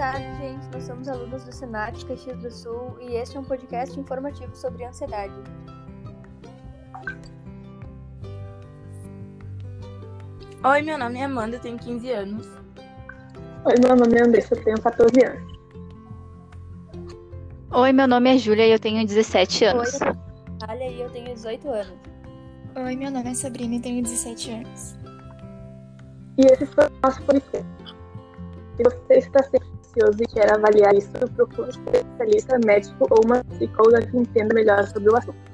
tarde, gente. Nós somos alunos do Senat Caxias do Sul e este é um podcast informativo sobre ansiedade. Oi, meu nome é Amanda, eu tenho 15 anos. Oi, meu nome é Andressa, eu tenho 14 anos. Oi, meu nome é Júlia e eu tenho 17 anos. Oi, eu sou a Natália e eu tenho 18 anos. Oi, meu nome é Sabrina e tenho 17 anos. E esse foi o nosso podcast. Se você está sempre ansioso e quer avaliar isso, procure um especialista médico ou uma psicóloga que entenda melhor sobre o assunto.